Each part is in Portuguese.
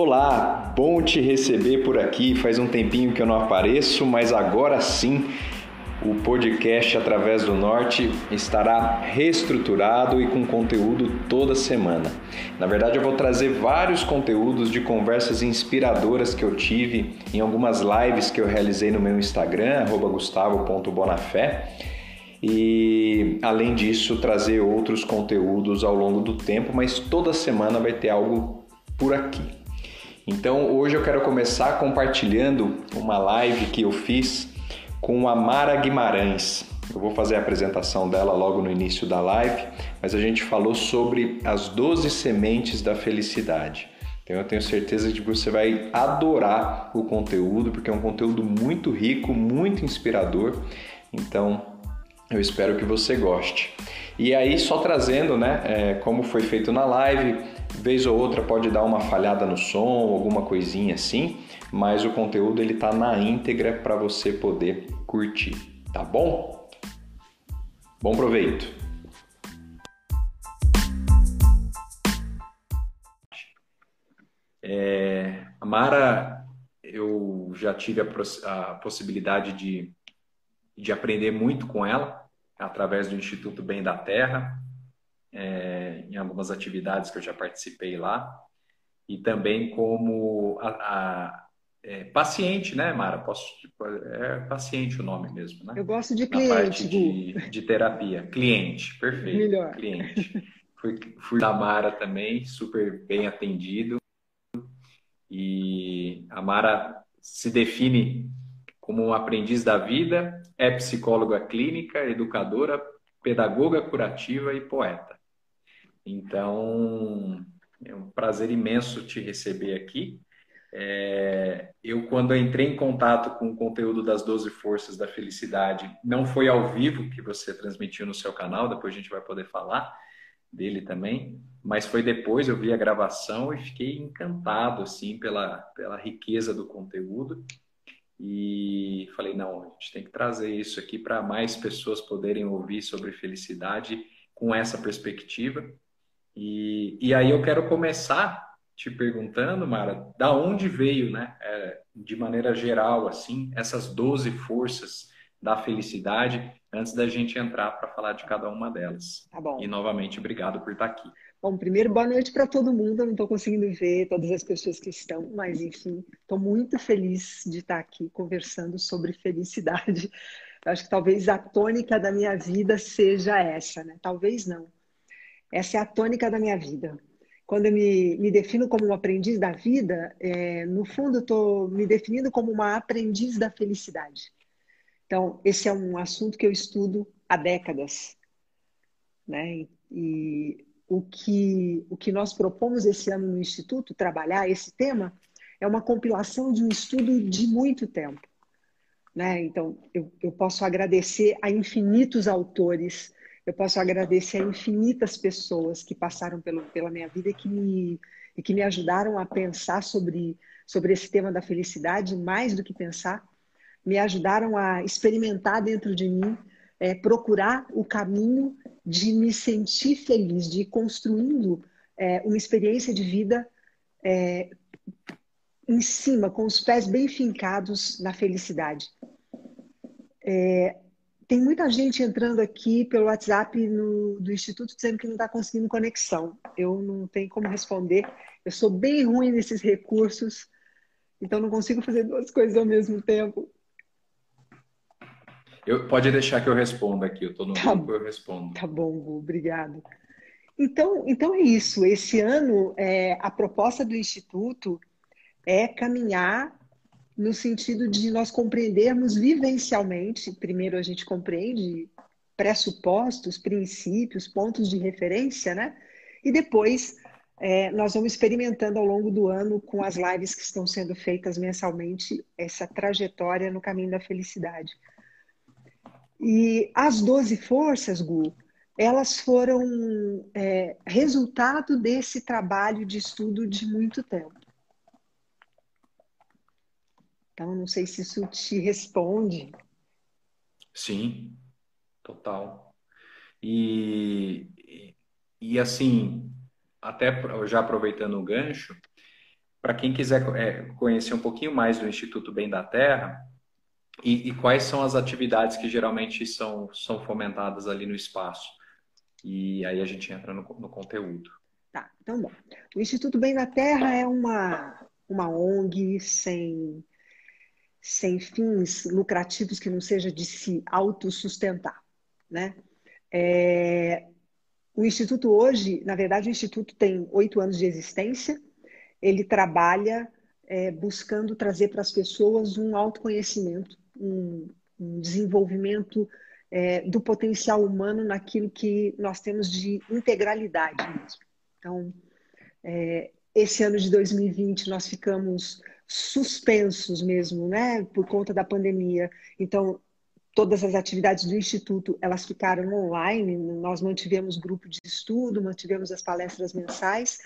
Olá, bom te receber por aqui. Faz um tempinho que eu não apareço, mas agora sim o podcast Através do Norte estará reestruturado e com conteúdo toda semana. Na verdade, eu vou trazer vários conteúdos de conversas inspiradoras que eu tive em algumas lives que eu realizei no meu Instagram, gustavo.bonafé. E além disso, trazer outros conteúdos ao longo do tempo, mas toda semana vai ter algo por aqui. Então, hoje eu quero começar compartilhando uma live que eu fiz com a Mara Guimarães. Eu vou fazer a apresentação dela logo no início da live, mas a gente falou sobre as 12 sementes da felicidade. Então eu tenho certeza de que você vai adorar o conteúdo, porque é um conteúdo muito rico, muito inspirador. Então eu espero que você goste. E aí, só trazendo, né, é, como foi feito na live, vez ou outra pode dar uma falhada no som, alguma coisinha assim, mas o conteúdo ele tá na íntegra para você poder curtir, tá bom? Bom proveito. É, Mara, eu já tive a, a possibilidade de, de aprender muito com ela através do Instituto Bem da Terra, é, em algumas atividades que eu já participei lá, e também como a, a é, paciente, né, Mara? Posso, é paciente o nome mesmo, né? Eu gosto de cliente. Na parte de, de terapia. Cliente, perfeito. Melhor. Cliente. Fui, fui da Mara também, super bem atendido. E a Mara se define como um aprendiz da vida, é psicóloga clínica, educadora, pedagoga curativa e poeta. Então, é um prazer imenso te receber aqui. É, eu, quando entrei em contato com o conteúdo das 12 Forças da Felicidade, não foi ao vivo que você transmitiu no seu canal, depois a gente vai poder falar dele também, mas foi depois, eu vi a gravação e fiquei encantado, assim, pela, pela riqueza do conteúdo e falei, não, a gente tem que trazer isso aqui para mais pessoas poderem ouvir sobre felicidade com essa perspectiva e, e aí eu quero começar te perguntando, Mara, da onde veio, né, é, de maneira geral, assim, essas 12 forças da felicidade, antes da gente entrar para falar de cada uma delas. Tá bom. E novamente, obrigado por estar aqui. Bom, primeiro, boa noite para todo mundo. Eu não estou conseguindo ver todas as pessoas que estão, mas enfim, estou muito feliz de estar aqui conversando sobre felicidade. Eu acho que talvez a tônica da minha vida seja essa, né? Talvez não essa é a tônica da minha vida. Quando eu me, me defino como um aprendiz da vida, é, no fundo, estou me definindo como uma aprendiz da felicidade. Então, esse é um assunto que eu estudo há décadas. Né? E o que, o que nós propomos esse ano no Instituto, trabalhar esse tema, é uma compilação de um estudo de muito tempo. Né? Então, eu, eu posso agradecer a infinitos autores eu posso agradecer a infinitas pessoas que passaram pelo, pela minha vida e que me, e que me ajudaram a pensar sobre, sobre esse tema da felicidade, mais do que pensar, me ajudaram a experimentar dentro de mim, é, procurar o caminho de me sentir feliz, de ir construindo é, uma experiência de vida é, em cima, com os pés bem fincados na felicidade. É, tem muita gente entrando aqui pelo WhatsApp no, do Instituto dizendo que não está conseguindo conexão. Eu não tenho como responder. Eu sou bem ruim nesses recursos, então não consigo fazer duas coisas ao mesmo tempo. Eu, pode deixar que eu responda aqui. Eu estou no tá, grupo, eu respondo. Tá bom, Gu, obrigado. Então, então é isso. Esse ano, é, a proposta do Instituto é caminhar no sentido de nós compreendermos vivencialmente, primeiro a gente compreende pressupostos, princípios, pontos de referência, né? E depois é, nós vamos experimentando ao longo do ano, com as lives que estão sendo feitas mensalmente, essa trajetória no caminho da felicidade. E as 12 forças, Gu, elas foram é, resultado desse trabalho de estudo de muito tempo. Então, não sei se isso te responde. Sim, total. E, e, e assim, até já aproveitando o gancho, para quem quiser é, conhecer um pouquinho mais do Instituto Bem da Terra, e, e, quais são as atividades que geralmente são, são fomentadas ali no espaço? E aí a gente entra no, no conteúdo. Tá, então bom. O Instituto Bem da Terra é uma, uma ONG sem, sem fins lucrativos que não seja de se autossustentar, né? É, o Instituto hoje, na verdade, o Instituto tem oito anos de existência, ele trabalha é, buscando trazer para as pessoas um autoconhecimento um, um desenvolvimento é, do potencial humano naquilo que nós temos de integralidade mesmo. Então, é, esse ano de 2020 nós ficamos suspensos mesmo, né, por conta da pandemia. Então, todas as atividades do instituto elas ficaram online. Nós mantivemos grupo de estudo, mantivemos as palestras mensais,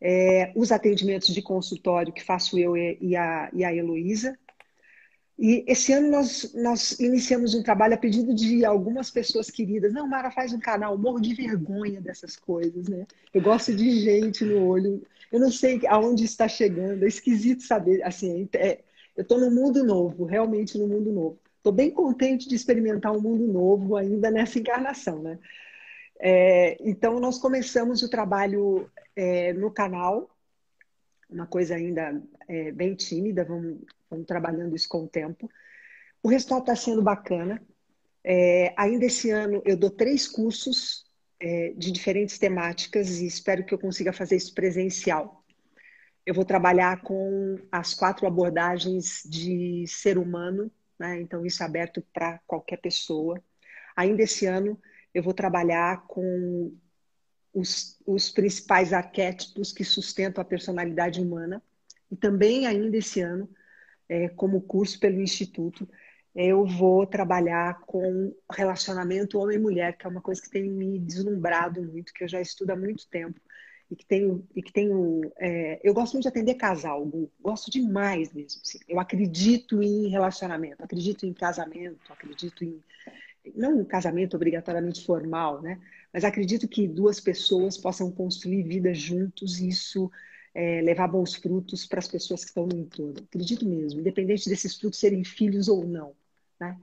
é, os atendimentos de consultório que faço eu e a, e a Heloísa, e esse ano nós, nós iniciamos um trabalho a pedido de algumas pessoas queridas. Não, Mara faz um canal, morro de vergonha dessas coisas, né? Eu gosto de gente no olho. Eu não sei aonde está chegando, é esquisito saber. Assim, é, eu estou no mundo novo, realmente no mundo novo. Estou bem contente de experimentar um mundo novo ainda nessa encarnação, né? É, então, nós começamos o trabalho é, no canal, uma coisa ainda é, bem tímida, vamos Estamos trabalhando isso com o tempo. O resultado está sendo bacana. É, ainda esse ano eu dou três cursos é, de diferentes temáticas e espero que eu consiga fazer isso presencial. Eu vou trabalhar com as quatro abordagens de ser humano, né? então isso é aberto para qualquer pessoa. Ainda esse ano eu vou trabalhar com os, os principais arquétipos que sustentam a personalidade humana. E também ainda esse ano é, como curso pelo Instituto, eu vou trabalhar com relacionamento homem-mulher, que é uma coisa que tem me deslumbrado muito, que eu já estudo há muito tempo e que tenho e que tenho é, eu gosto muito de atender casal gosto demais mesmo assim. eu acredito em relacionamento acredito em casamento acredito em não um casamento obrigatoriamente formal né mas acredito que duas pessoas possam construir vida juntos e isso é, levar bons frutos para as pessoas que estão no entorno. Acredito mesmo, independente desses frutos serem filhos ou não. Né?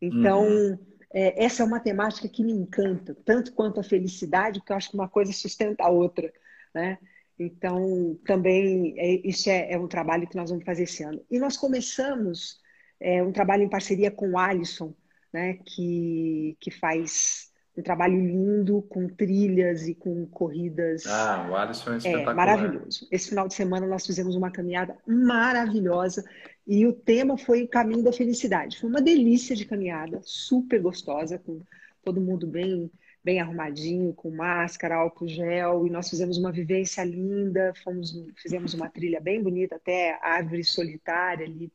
Então, uhum. é, essa é uma temática que me encanta, tanto quanto a felicidade, porque eu acho que uma coisa sustenta a outra. Né? Então, também, é, isso é, é, um trabalho que nós vamos fazer esse ano. E nós começamos é, um trabalho em parceria com o Alisson, né, que, que faz um trabalho lindo, com trilhas e com corridas. Ah, o Alisson é, é espetacular. É, maravilhoso. Esse final de semana nós fizemos uma caminhada maravilhosa e o tema foi o caminho da felicidade. Foi uma delícia de caminhada, super gostosa, com todo mundo bem bem arrumadinho, com máscara, álcool gel, e nós fizemos uma vivência linda, fomos, fizemos uma trilha bem bonita até a árvore solitária ali,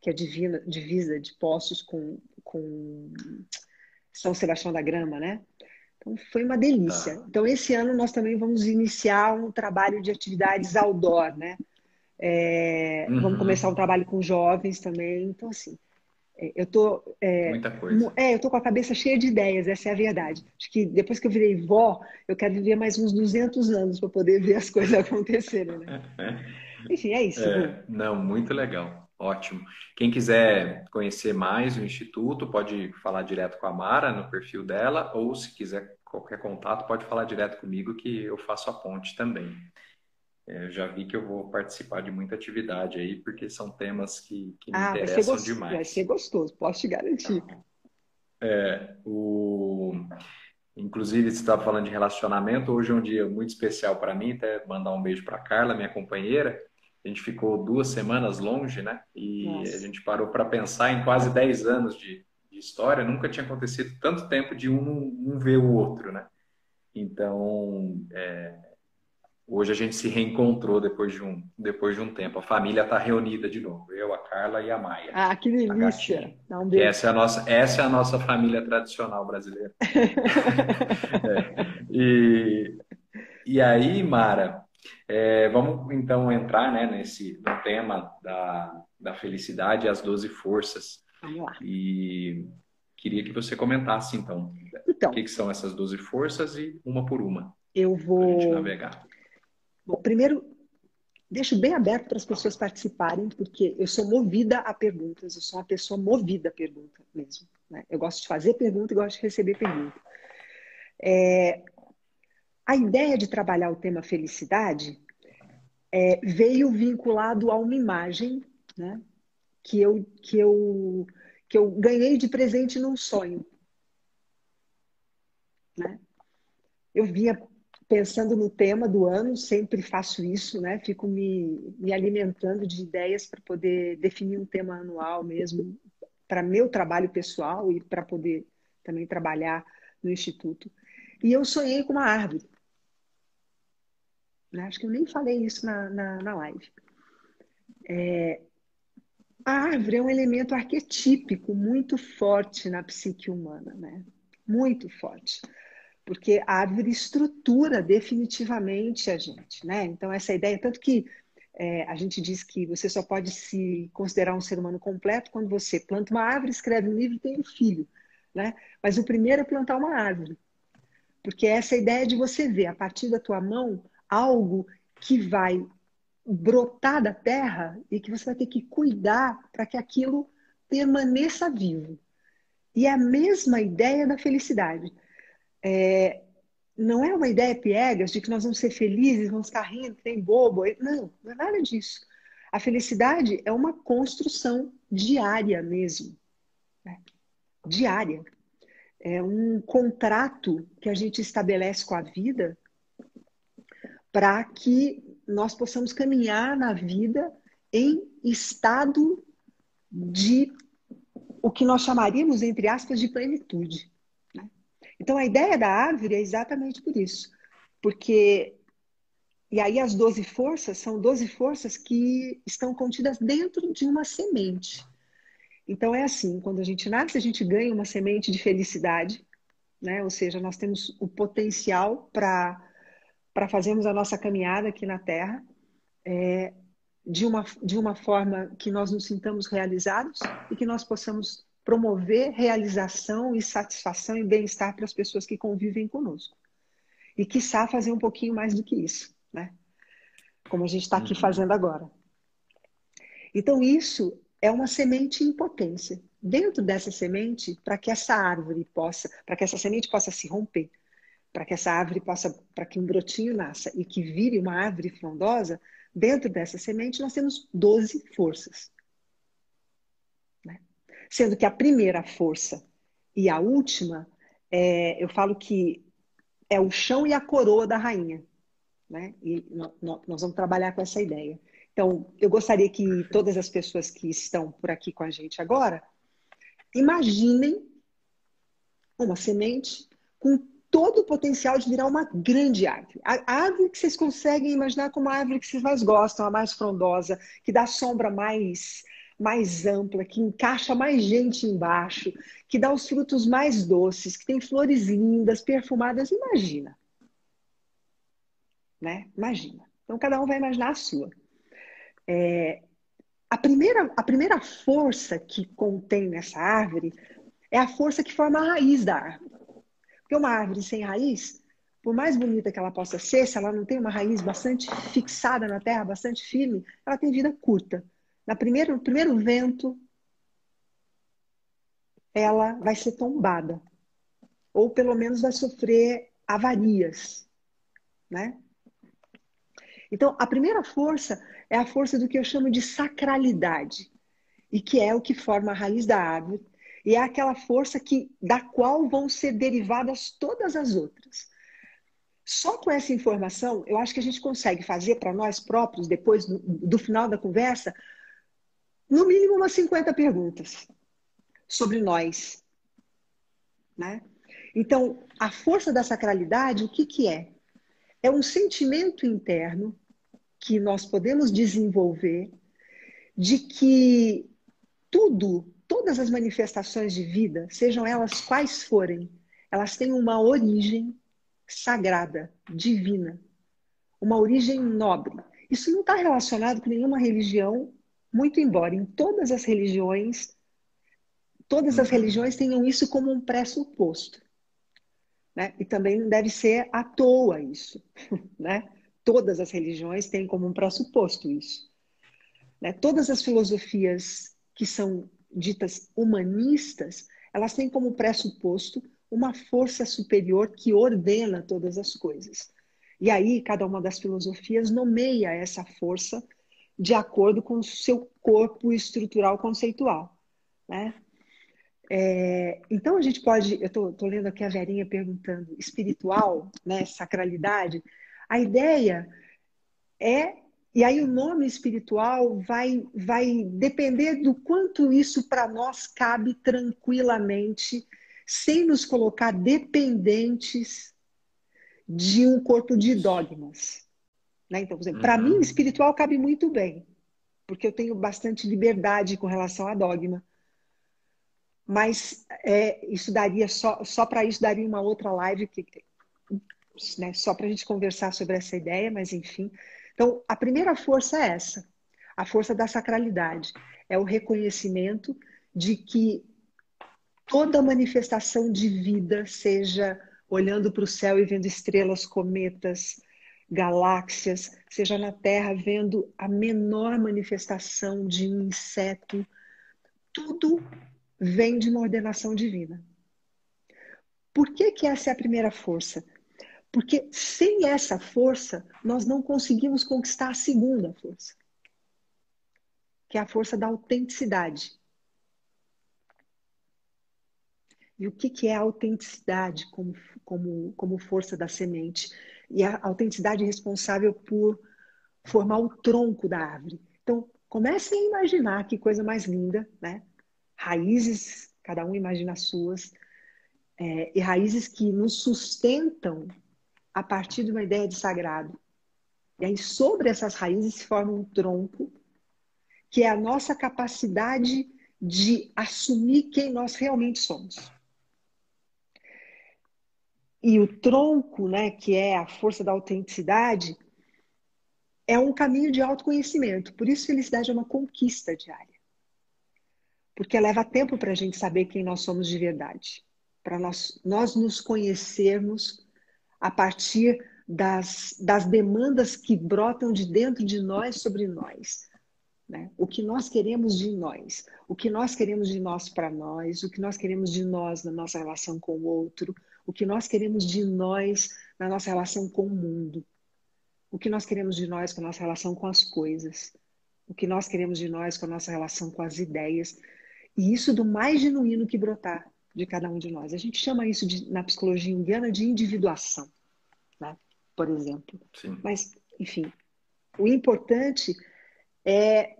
que é divina, divisa de Poços com, com são Sebastião da Grama, né? Então foi uma delícia. Tá. Então esse ano nós também vamos iniciar um trabalho de atividades outdoor, né? É, uhum. Vamos começar um trabalho com jovens também. Então assim, é, eu tô é, muita coisa. É, eu tô com a cabeça cheia de ideias. Essa é a verdade. Acho que depois que eu virei vó, eu quero viver mais uns 200 anos para poder ver as coisas acontecerem, né? Enfim, é isso. É, não, muito legal. Ótimo. Quem quiser conhecer mais o Instituto, pode falar direto com a Mara no perfil dela, ou se quiser qualquer contato, pode falar direto comigo que eu faço a ponte também. É, eu já vi que eu vou participar de muita atividade aí, porque são temas que, que me ah, interessam vai demais. Vai ser gostoso, posso te garantir. É, o... Inclusive, você estava falando de relacionamento. Hoje é um dia muito especial para mim. Até mandar um beijo para Carla, minha companheira a gente ficou duas semanas longe, né? E Nossa. a gente parou para pensar em quase 10 anos de, de, história. Nunca tinha acontecido tanto tempo de um, um ver o outro, né? Então, é, hoje a gente se reencontrou depois de um, depois de um tempo. A família está reunida de novo. Eu, a Carla e a Maia. Ah, que delícia! Dá um beijo. Essa é, a nossa, essa é a nossa família tradicional brasileira. é. e, e aí, Mara, é, vamos então entrar né, nesse no tema da, da felicidade e as 12 forças. Vamos lá. E queria que você comentasse então, então o que, que são essas 12 forças e uma por uma. Eu vou. gente navegar. Bom, primeiro, deixo bem aberto para as pessoas participarem, porque eu sou movida a perguntas, eu sou uma pessoa movida a pergunta mesmo. Né? Eu gosto de fazer pergunta e gosto de receber pergunta. É, a ideia de trabalhar o tema felicidade é, veio vinculado a uma imagem né, que, eu, que, eu, que eu ganhei de presente num sonho. Né? Eu vinha pensando no tema do ano, sempre faço isso, né? Fico me, me alimentando de ideias para poder definir um tema anual mesmo, para meu trabalho pessoal e para poder também trabalhar no Instituto. E eu sonhei com uma árvore. Né? Acho que eu nem falei isso na, na, na live. É, a árvore é um elemento arquetípico muito forte na psique humana, né? Muito forte porque a árvore estrutura definitivamente a gente, né? Então, essa ideia, tanto que é, a gente diz que você só pode se considerar um ser humano completo quando você planta uma árvore, escreve um livro e tem um filho, né? Mas o primeiro é plantar uma árvore, porque é essa ideia de você ver a partir da tua mão algo que vai brotar da terra e que você vai ter que cuidar para que aquilo permaneça vivo. E é a mesma ideia da felicidade é, não é uma ideia piegas de que nós vamos ser felizes, vamos ficar rindo, tem bobo. Não, não é nada disso. A felicidade é uma construção diária mesmo. Né? Diária. É um contrato que a gente estabelece com a vida para que nós possamos caminhar na vida em estado de o que nós chamaríamos, entre aspas, de plenitude. Então, a ideia da árvore é exatamente por isso. Porque. E aí, as 12 forças são 12 forças que estão contidas dentro de uma semente. Então, é assim: quando a gente nasce, a gente ganha uma semente de felicidade, né? ou seja, nós temos o potencial para fazermos a nossa caminhada aqui na Terra. É, de uma, de uma forma que nós nos sintamos realizados e que nós possamos promover realização e satisfação e bem-estar para as pessoas que convivem conosco. E, quiçá, fazer um pouquinho mais do que isso, né? Como a gente está aqui uhum. fazendo agora. Então, isso é uma semente em potência. Dentro dessa semente, para que essa árvore possa, para que essa semente possa se romper, para que essa árvore possa, para que um brotinho nasça e que vire uma árvore frondosa, dentro dessa semente nós temos 12 forças sendo que a primeira força e a última, é, eu falo que é o chão e a coroa da rainha. Né? E nós vamos trabalhar com essa ideia. Então, eu gostaria que todas as pessoas que estão por aqui com a gente agora imaginem uma semente com todo o potencial de virar uma grande árvore. A árvore que vocês conseguem imaginar como a árvore que vocês mais gostam, a mais frondosa, que dá sombra mais mais ampla, que encaixa mais gente embaixo, que dá os frutos mais doces, que tem flores lindas, perfumadas. Imagina. Né? Imagina. Então, cada um vai imaginar a sua. É, a, primeira, a primeira força que contém nessa árvore é a força que forma a raiz da árvore. Porque uma árvore sem raiz, por mais bonita que ela possa ser, se ela não tem uma raiz bastante fixada na terra, bastante firme, ela tem vida curta na primeiro, no primeiro vento, ela vai ser tombada. Ou pelo menos vai sofrer avarias. Né? Então, a primeira força é a força do que eu chamo de sacralidade, e que é o que forma a raiz da árvore, e é aquela força que da qual vão ser derivadas todas as outras. Só com essa informação, eu acho que a gente consegue fazer para nós próprios, depois do, do final da conversa, no mínimo umas 50 perguntas sobre nós. Né? Então, a força da sacralidade, o que, que é? É um sentimento interno que nós podemos desenvolver de que tudo, todas as manifestações de vida, sejam elas quais forem, elas têm uma origem sagrada, divina, uma origem nobre. Isso não está relacionado com nenhuma religião muito embora em todas as religiões, todas as religiões tenham isso como um pressuposto. Né? E também não deve ser à toa isso. Né? todas as religiões têm como um pressuposto isso. Né? Todas as filosofias que são ditas humanistas, elas têm como pressuposto uma força superior que ordena todas as coisas. E aí, cada uma das filosofias nomeia essa força de acordo com o seu corpo estrutural conceitual. Né? É, então, a gente pode. Eu estou lendo aqui a Verinha perguntando: espiritual, né, sacralidade. A ideia é. E aí, o nome espiritual vai, vai depender do quanto isso para nós cabe tranquilamente sem nos colocar dependentes de um corpo de dogmas. Né? Então, por exemplo, uhum. para mim, espiritual cabe muito bem, porque eu tenho bastante liberdade com relação a dogma. Mas é, isso daria só, só para isso daria uma outra live que, né, só para a gente conversar sobre essa ideia, mas enfim. Então, a primeira força é essa, a força da sacralidade. É o reconhecimento de que toda manifestação de vida, seja olhando para o céu e vendo estrelas, cometas, galáxias, seja na Terra vendo a menor manifestação de um inseto, tudo vem de uma ordenação divina. Por que, que essa é a primeira força? Porque sem essa força, nós não conseguimos conquistar a segunda força, que é a força da autenticidade. E o que, que é a autenticidade como, como, como força da semente? E a autenticidade responsável por formar o tronco da árvore. Então, comecem a imaginar que coisa mais linda, né? Raízes, cada um imagina as suas, é, e raízes que nos sustentam a partir de uma ideia de sagrado. E aí, sobre essas raízes, se forma um tronco, que é a nossa capacidade de assumir quem nós realmente somos. E o tronco, né, que é a força da autenticidade, é um caminho de autoconhecimento. Por isso, felicidade é uma conquista diária. Porque leva tempo para a gente saber quem nós somos de verdade. Para nós, nós nos conhecermos a partir das, das demandas que brotam de dentro de nós sobre nós. Né? O que nós queremos de nós, o que nós queremos de nós para nós, o que nós queremos de nós na nossa relação com o outro, o que nós queremos de nós na nossa relação com o mundo, o que nós queremos de nós com a nossa relação com as coisas, o que nós queremos de nós com a nossa relação com as ideias, e isso do mais genuíno que brotar de cada um de nós. A gente chama isso de, na psicologia indiana de individuação, né? por exemplo. Sim. Mas, enfim, o importante é,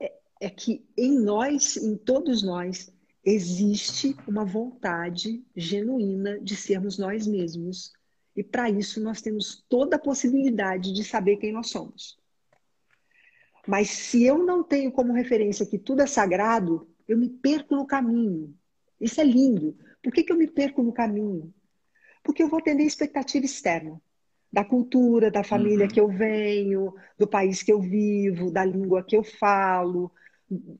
é, é que em nós, em todos nós, existe uma vontade genuína de sermos nós mesmos. E para isso nós temos toda a possibilidade de saber quem nós somos. Mas se eu não tenho como referência que tudo é sagrado, eu me perco no caminho. Isso é lindo. Por que, que eu me perco no caminho? Porque eu vou atender expectativa externa. Da cultura, da família uhum. que eu venho, do país que eu vivo, da língua que eu falo,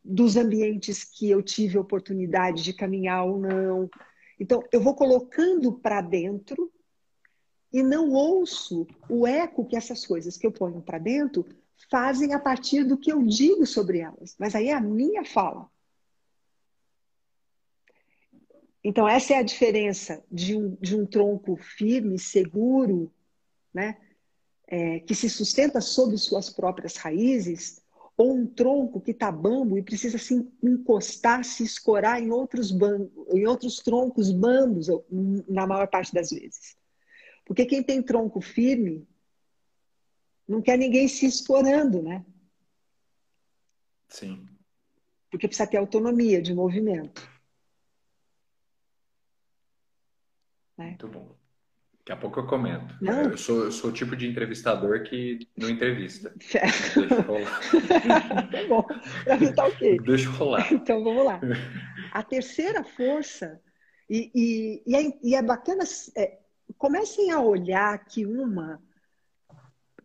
dos ambientes que eu tive oportunidade de caminhar ou não. Então, eu vou colocando para dentro e não ouço o eco que essas coisas que eu ponho para dentro fazem a partir do que eu digo sobre elas. Mas aí é a minha fala. Então, essa é a diferença de um, de um tronco firme, seguro, né? É, que se sustenta sobre suas próprias raízes, ou um tronco que está bambo e precisa se encostar, se escorar em outros, em outros troncos bambos, na maior parte das vezes. Porque quem tem tronco firme não quer ninguém se escorando, né? Sim. Porque precisa ter autonomia de movimento. Né? Muito bom. Daqui a pouco eu comento. Não. Eu sou, eu sou o tipo de entrevistador que não entrevista. Deixa rolar. tá bom. Pra mim tá ok. Deixa rolar. Então vamos lá. A terceira força, e, e, e, é, e é, bacana, é, comecem a olhar que uma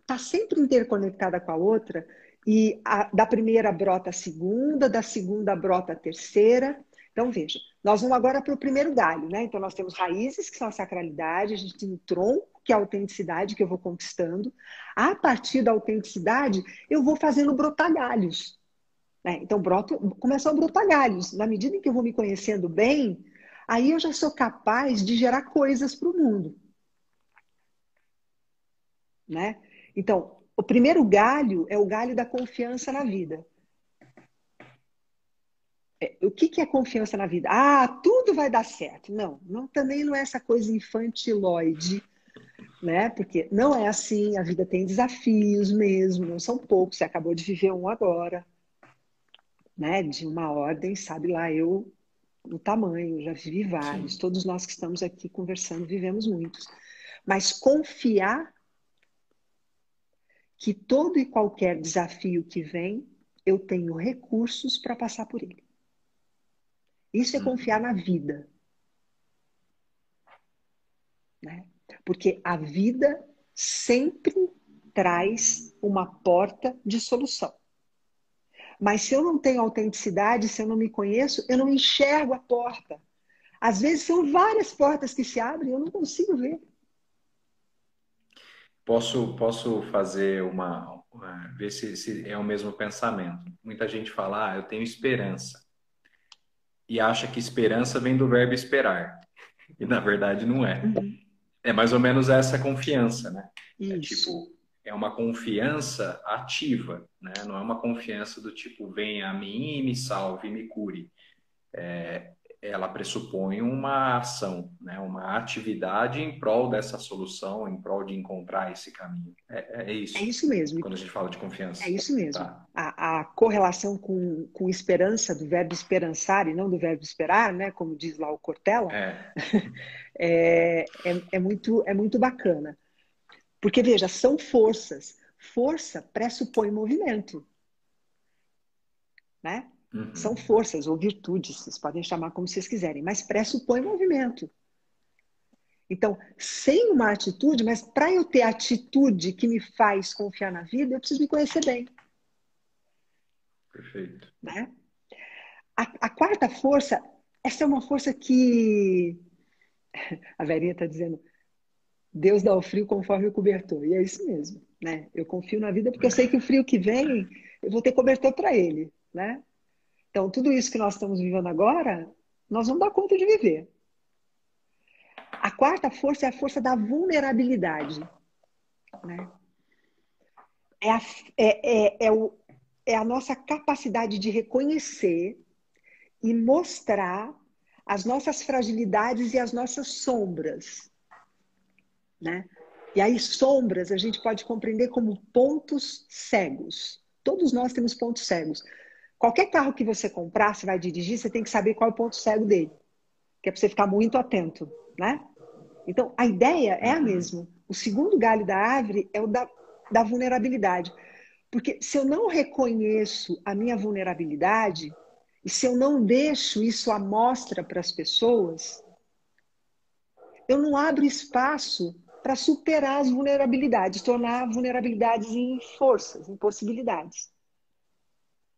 está sempre interconectada com a outra, e a, da primeira brota a segunda, da segunda brota a terceira, Então, veja, nós vamos agora para o primeiro galho, né? Então, nós temos raízes, que são a sacralidade, a gente tem o tronco, que é a autenticidade que eu vou conquistando. A partir da autenticidade, eu vou fazendo brotar galhos. Né? Então, broto, começam a brotar galhos. Na medida em que eu vou me conhecendo bem, aí eu já sou capaz de gerar coisas para o mundo. Né? Então, o primeiro galho é o galho da confiança na vida. É, o que, que é confiança na vida? Ah, tudo vai dar certo. Não, não também não é essa coisa infantiloide, né? Porque não é assim, a vida tem desafios mesmo, não são poucos, você acabou de viver um agora, né? De uma ordem, sabe lá, eu o tamanho, já vivi vários, Sim. todos nós que estamos aqui conversando vivemos muitos. Mas confiar que todo e qualquer desafio que vem, eu tenho recursos para passar por ele. Isso é uhum. confiar na vida. Né? Porque a vida sempre traz uma porta de solução. Mas se eu não tenho autenticidade, se eu não me conheço, eu não enxergo a porta. Às vezes são várias portas que se abrem e eu não consigo ver. Posso, posso fazer uma. ver se, se é o mesmo pensamento. Muita gente fala, ah, eu tenho esperança e acha que esperança vem do verbo esperar. E na verdade não é. Uhum. É mais ou menos essa confiança, né? É Isso. É tipo, é uma confiança ativa, né? Não é uma confiança do tipo, venha a mim e me salve, me cure. É, ela pressupõe uma ação, né? uma atividade em prol dessa solução, em prol de encontrar esse caminho. É, é isso. É isso mesmo. Quando a gente fala de confiança. É isso mesmo. Tá. A, a, correlação com, com esperança, do verbo esperançar e não do verbo esperar, né? como diz lá o Cortella, é. é, é, é, muito, é muito bacana. Porque, veja, são forças. Força pressupõe movimento. Né? Uhum. São forças ou virtudes, vocês podem chamar como vocês quiserem, mas pressupõe movimento. Então, sem uma atitude, mas para eu ter atitude que me faz confiar na vida, eu preciso me conhecer bem. Perfeito. Né? A, a quarta força, essa é uma força que a Verinha está dizendo, Deus dá o frio conforme o cobertor. E é isso mesmo, né? Eu confio na vida porque eu sei que o frio que vem, eu vou ter cobertor para ele, né? Então, tudo isso que nós estamos vivendo agora, nós vamos dar conta de viver. A quarta força é a força da vulnerabilidade. Né? É, a, é, é, é, o, é a nossa capacidade de reconhecer e mostrar as nossas fragilidades e as nossas sombras. Né? E aí, sombras a gente pode compreender como pontos cegos. Todos nós temos pontos cegos. Qualquer carro que você comprar, você vai dirigir, você tem que saber qual é o ponto cego dele. Que é para você ficar muito atento, né? Então, a ideia é a mesma. O segundo galho da árvore é o da, da vulnerabilidade. Porque se eu não reconheço a minha vulnerabilidade, e se eu não deixo isso à mostra para as pessoas, eu não abro espaço para superar as vulnerabilidades, tornar vulnerabilidades em forças, em possibilidades.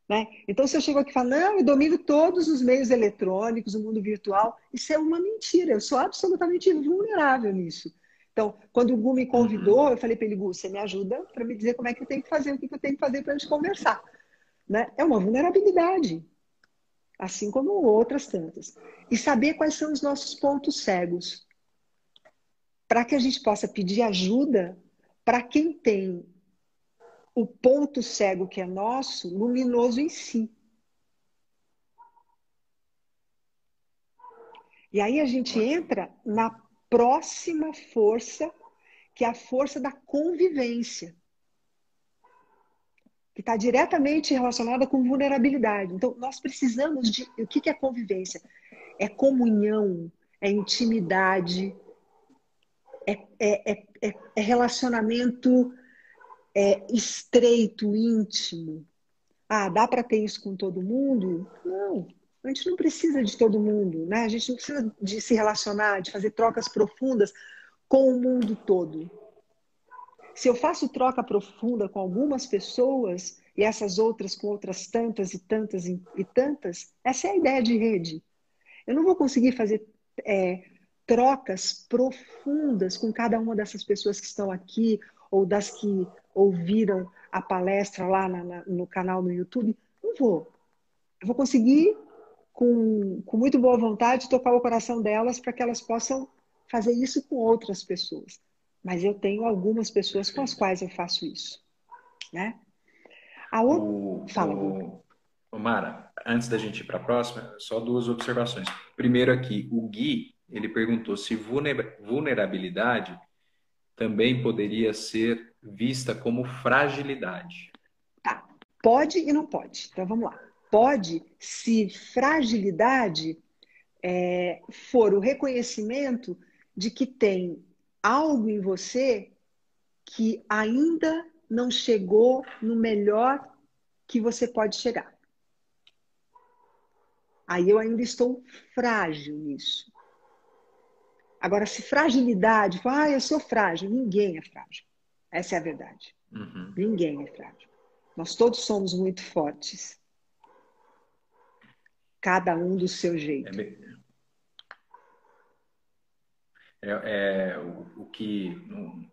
Né? Então, se eu chego aqui e falo, não, eu domino todos os meios eletrônicos, o mundo virtual, isso é uma mentira, eu sou absolutamente vulnerável nisso. Então, quando o Gu me convidou, eu falei para ele, Gu, você me ajuda para me dizer como é que eu tenho que fazer, o que eu tenho que fazer para a gente conversar. Né? É uma vulnerabilidade, assim como outras tantas. E saber quais são os nossos pontos cegos, para que a gente possa pedir ajuda para quem tem o ponto cego que é nosso luminoso em si. E aí a gente entra na próxima força, que é a força da convivência, que está diretamente relacionada com vulnerabilidade. Então, nós precisamos de. O que é convivência? É comunhão, é intimidade, é, é, é, é relacionamento é, estreito, íntimo. Ah, dá para ter isso com todo mundo? Não, a gente não precisa de todo mundo, né? A gente não precisa de se relacionar, de fazer trocas profundas com o mundo todo. Se eu faço troca profunda com algumas pessoas e essas outras com outras tantas e tantas e tantas, essa é a ideia de rede. Eu não vou conseguir fazer é, trocas profundas com cada uma dessas pessoas que estão aqui ou das que ouviram a palestra lá na, na, no canal no YouTube. Não vou. Eu vou conseguir, com, com muito boa vontade, tocar o coração delas para que elas possam fazer isso com outras pessoas. Mas eu tenho algumas pessoas com as quais eu faço isso. Né? A outra... o, Fala, o, o Mara, antes da gente ir para a próxima, só duas observações. Primeiro aqui, o Gui, ele perguntou se vulnerabilidade também poderia ser vista como fragilidade. Tá. Pode e não pode. Então vamos lá. Pode se fragilidade é, for o reconhecimento de que tem algo em você que ainda não chegou no melhor que você pode chegar. Aí eu ainda estou frágil nisso. Agora, se fragilidade, ah, eu sou frágil, ninguém é frágil. Essa é a verdade. Uhum. Ninguém é frágil. Nós todos somos muito fortes. Cada um do seu jeito. É, é, é o, o, que.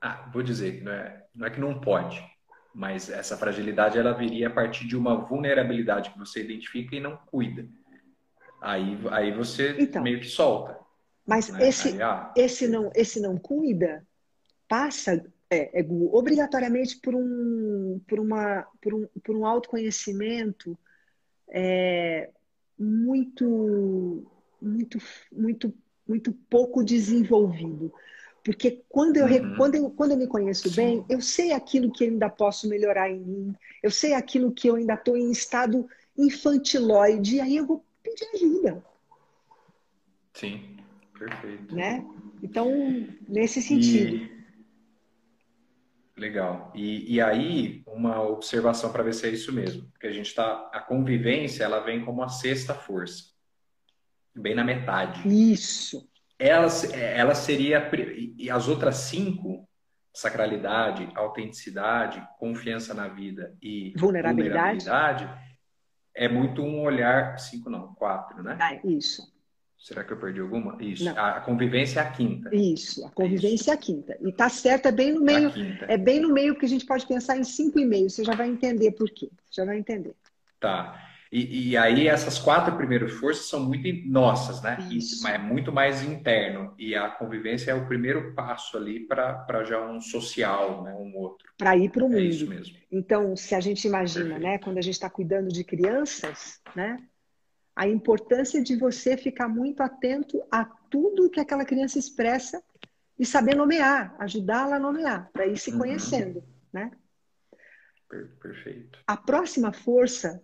Ah, vou dizer, não é, não é que não pode, mas essa fragilidade ela viria a partir de uma vulnerabilidade que você identifica e não cuida. Aí, aí você então, meio que solta. Mas né? esse, Aí, ah, esse, não, esse não cuida passa é, é, obrigatoriamente por um, por, uma, por, um, por um autoconhecimento é, muito, muito, muito, muito pouco desenvolvido. Porque quando eu, uhum. quando eu, quando eu me conheço Sim. bem, eu sei aquilo que eu ainda posso melhorar em mim, eu sei aquilo que eu ainda estou em estado infantiloide, e aí eu vou pedir ajuda. Sim. Perfeito. Né? Então, nesse sentido. E... Legal. E, e aí, uma observação para ver se é isso mesmo. Porque a gente está. A convivência, ela vem como a sexta força. Bem na metade. Isso. Ela, ela seria. E as outras cinco, sacralidade, autenticidade, confiança na vida e vulnerabilidade, vulnerabilidade é muito um olhar. Cinco não, quatro, né? Ah, isso. Será que eu perdi alguma? Isso. Não. A convivência é a quinta. Isso, a convivência é, é a quinta. E tá certo, é bem no meio. É bem no meio que a gente pode pensar em cinco e meio. Você já vai entender por quê. Você já vai entender. Tá. E, e, aí essas quatro primeiras forças são muito nossas, né? Isso. Mas é muito mais interno. E a convivência é o primeiro passo ali para já um social, né? Um outro. Para ir para o mundo. É isso mesmo. Então, se a gente imagina, Perfeito. né? Quando a gente está cuidando de crianças, né? A importância de você ficar muito atento a tudo que aquela criança expressa e saber nomear, ajudá-la a nomear, para ir se uhum. conhecendo, né? Perfeito. A próxima força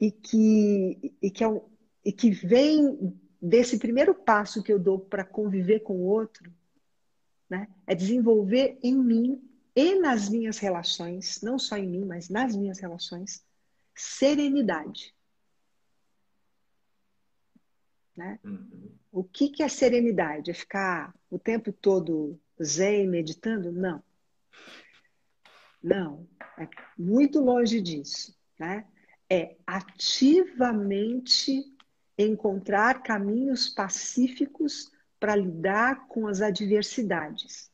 e que, e que, é, e que vem desse primeiro passo que eu dou para conviver com o outro, né? É desenvolver em mim e nas minhas relações, não só em mim, mas nas minhas relações, serenidade. Né? Uhum. O que, que é serenidade? É ficar o tempo todo zen, meditando? Não. Não. É muito longe disso. Né? É ativamente encontrar caminhos pacíficos para lidar com as adversidades.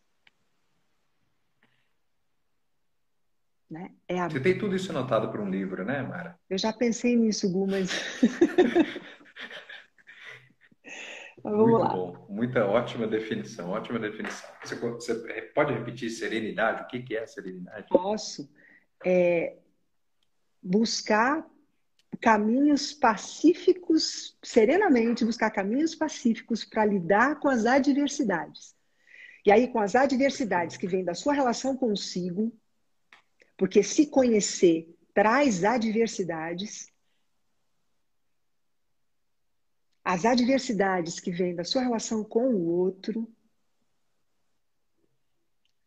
Né? É a... Você tem tudo isso anotado para um livro, né, Mara? Eu já pensei nisso, Gu, mas Mas vamos Muito lá. bom. Muita ótima definição, ótima definição. Você, você, pode repetir serenidade? O que, que é serenidade? Posso. É buscar caminhos pacíficos, serenamente buscar caminhos pacíficos para lidar com as adversidades. E aí, com as adversidades que vêm da sua relação consigo, porque se conhecer traz adversidades, as adversidades que vêm da sua relação com o outro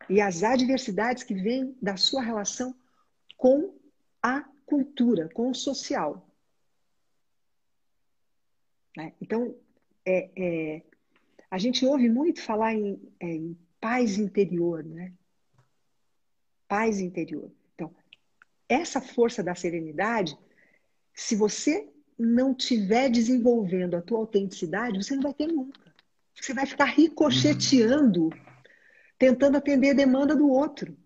e as adversidades que vêm da sua relação com a cultura, com o social. Né? Então, é, é, a gente ouve muito falar em, é, em paz interior, né? Paz interior. Então, essa força da serenidade, se você não tiver desenvolvendo a tua autenticidade, você não vai ter nunca. Você vai ficar ricocheteando, tentando atender a demanda do outro.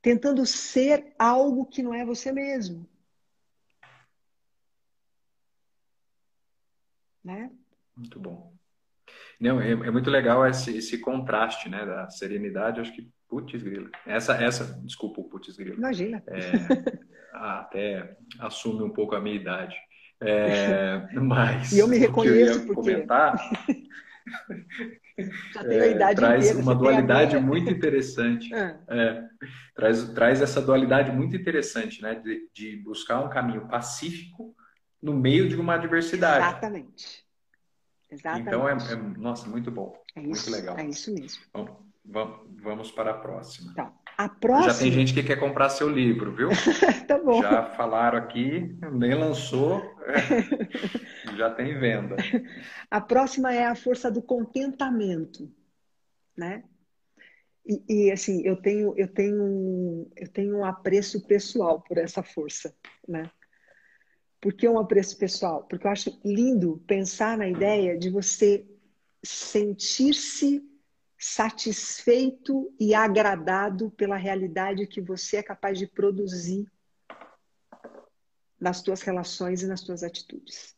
Tentando ser algo que não é você mesmo. Né? Muito bom. Não, é, é muito legal esse, esse, contraste, né, da serenidade. Acho que putz grila. Essa, essa, desculpa o putz grila. Imagina. É, até assume um pouco a minha idade. É, mas e eu me reconheço eu porque comentar. Já tenho a idade é, traz inteira, uma dualidade muito interessante. É. é. traz, traz essa dualidade muito interessante, né, de, de buscar um caminho pacífico no meio de uma adversidade. Exatamente. Exatamente. Então é, é nossa, muito bom. É isso, muito legal. É isso mesmo. Vamos, vamos, vamos para a próxima. Tá. A próxima... Já tem gente que quer comprar seu livro, viu? tá bom. Já falaram aqui, nem lançou, já tem venda. A próxima é a força do contentamento, né? E, e, assim, eu tenho, eu tenho, eu tenho um apreço pessoal por essa força, né? Por que um apreço pessoal? Porque eu acho lindo pensar na ideia de você sentir-se satisfeito e agradado pela realidade que você é capaz de produzir nas tuas relações e nas tuas atitudes.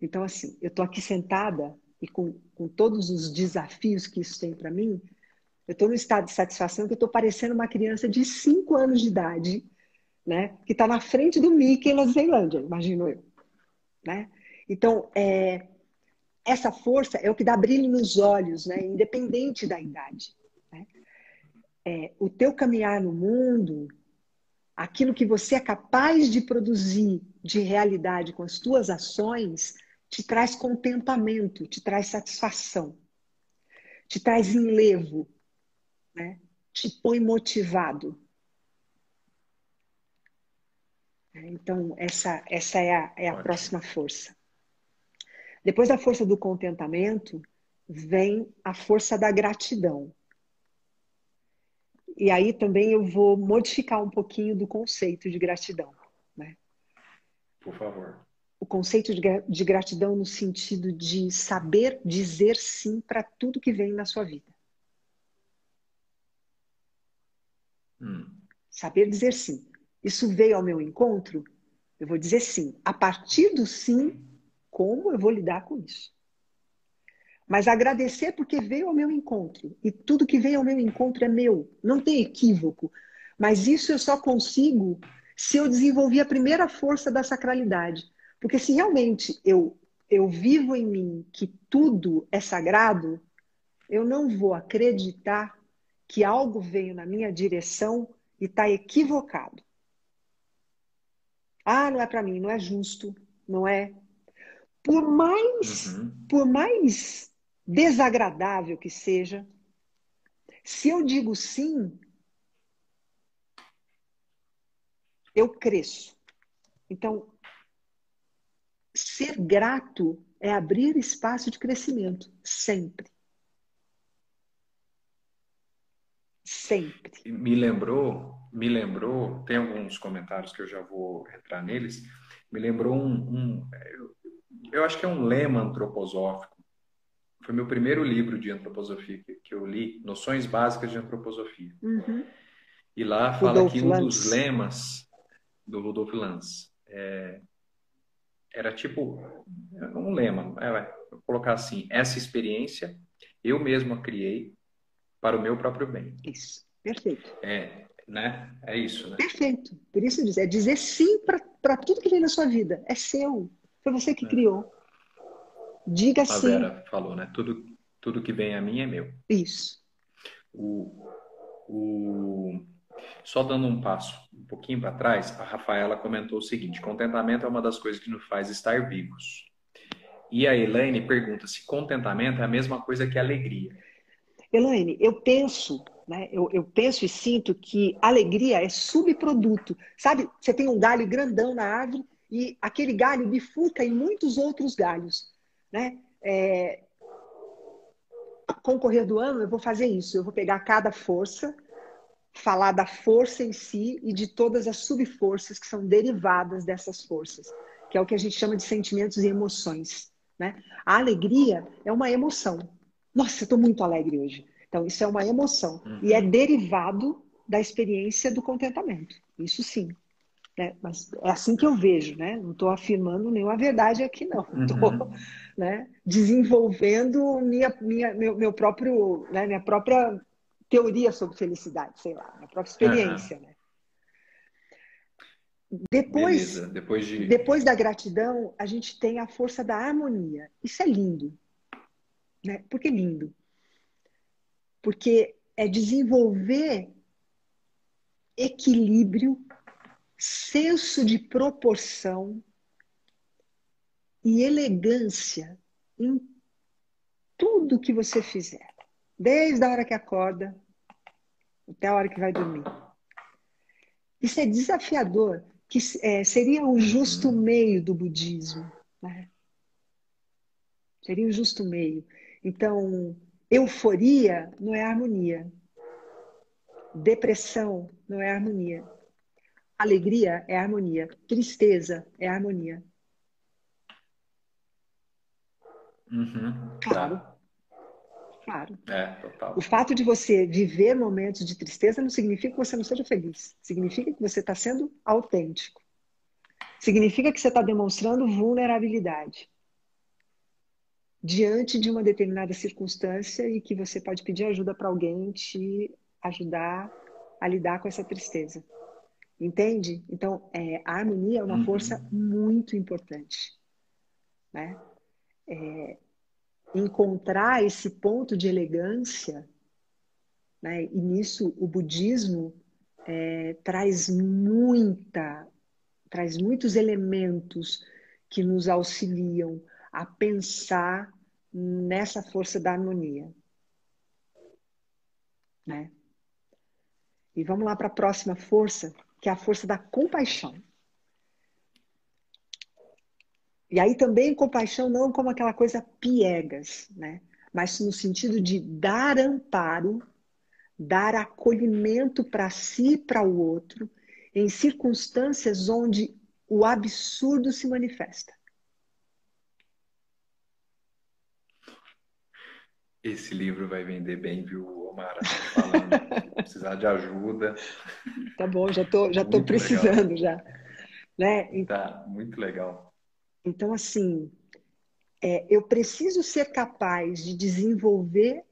Então, assim, eu estou aqui sentada e com, com todos os desafios que isso tem para mim, eu estou no estado de satisfação que eu estou parecendo uma criança de 5 anos de idade né? Que está na frente do Mickey na Zeilândia, imagino eu, né? Então, é, essa força é o que dá brilho nos olhos, né? Independente da idade. Né? É, o teu caminhar no mundo, aquilo que você é capaz de produzir de realidade com as tuas ações, te traz contentamento, te traz satisfação, te traz enlevo, né? te põe motivado. Então, essa, essa é a, é a próxima força. Depois da força do contentamento, vem a força da gratidão. E aí também eu vou modificar um pouquinho do conceito de gratidão. Né? Por favor. O conceito de gratidão no sentido de saber dizer sim para tudo que vem na sua vida. Hum. Saber dizer sim. Isso veio ao meu encontro? Eu vou dizer sim. A partir do sim, como eu vou lidar com isso? Mas agradecer porque veio ao meu encontro. E tudo que veio ao meu encontro é meu. Não tem equívoco. Mas isso eu só consigo se eu desenvolver a primeira força da sacralidade. Porque se realmente eu, eu vivo em mim que tudo é sagrado, eu não vou acreditar que algo veio na minha direção e está equivocado. Ah, não é para mim, não é justo, não é. Por mais, uhum. por mais desagradável que seja, se eu digo sim, eu cresço. Então, ser grato é abrir espaço de crescimento, sempre. Sempre. Me lembrou me lembrou, tem alguns comentários que eu já vou entrar neles, me lembrou um, um eu, acho que é um lema antroposófico. Foi meu primeiro livro de antroposofia que, que eu li, Noções Básicas de Antroposofia. Uhum. E lá fala Rudolf que um dos lemas do Rudolf Lanz é, era tipo um lema, é, vou colocar assim, essa experiência eu mesmo a criei para o meu próprio bem. Isso, perfeito. É, né? É isso, né? Perfeito. Por isso dizer, é dizer sim para tudo que vem na sua vida. É seu. Foi você que é. criou. Diga sim. A Vera falou, né? Tudo, tudo que vem a mim é meu. Isso. O, o... Só dando um passo um pouquinho para trás, a Rafaela comentou o seguinte: contentamento é uma das coisas que nos faz estar vivos. E a Elaine pergunta se contentamento é a mesma coisa que alegria. Elaine, eu penso né? Eu, eu, penso e sinto que alegria é subproduto. Sabe, você tem um galho grandão na árvore e aquele galho bifurca em muitos outros galhos. Né? É... Com o correr do ano, eu vou fazer isso. Eu vou pegar cada força, falar da força em si e de todas as subforças que são derivadas dessas forças, que é o que a gente chama de sentimentos e emoções. Né? A alegria é uma emoção. Nossa, eu estou muito alegre hoje. Então, isso é uma emoção. Uhum. E é derivado da experiência do contentamento. Isso sim. Né? Mas é assim que eu vejo, né? Não estou afirmando nenhuma verdade aqui, não. Estou uhum. né, desenvolvendo minha, minha, meu, meu próprio, né, minha própria teoria sobre felicidade, sei lá, minha própria experiência, uhum. né? Depois, depois, de... depois da gratidão, a gente tem a força da harmonia. Isso é lindo. Né? Por que lindo? Porque é desenvolver equilíbrio senso de proporção e elegância em tudo que você fizer, desde a hora que acorda até a hora que vai dormir. Isso é desafiador, que é, seria o justo meio do budismo. Né? Seria o justo meio. Então, euforia não é harmonia. Depressão não é harmonia. Alegria é harmonia. Tristeza é harmonia. Uhum, claro. Tá. Claro. É. O fato de você viver momentos de tristeza não significa que você não seja feliz. Significa que você está sendo autêntico. Significa que você está demonstrando vulnerabilidade diante de uma determinada circunstância e que você pode pedir ajuda para alguém te ajudar a lidar com essa tristeza. Entende? Então, é, a harmonia é uma uhum. força muito importante. Né? É, encontrar esse ponto de elegância, né? e nisso o budismo é, traz muita, traz muitos elementos que nos auxiliam a pensar nessa força da harmonia. Né? E vamos lá para a próxima força, que é a força da compaixão. E aí também compaixão não como aquela coisa piegas, né? Mas no sentido de dar amparo, dar acolhimento para si e para o outro, em circunstâncias onde o absurdo se manifesta. Esse livro vai vender bem, viu, Omar? Falando, precisar de ajuda. Tá bom, já tô, já tô precisando legal. já. Né? Tá, muito legal. Então, assim, é, eu preciso ser capaz de desenvolver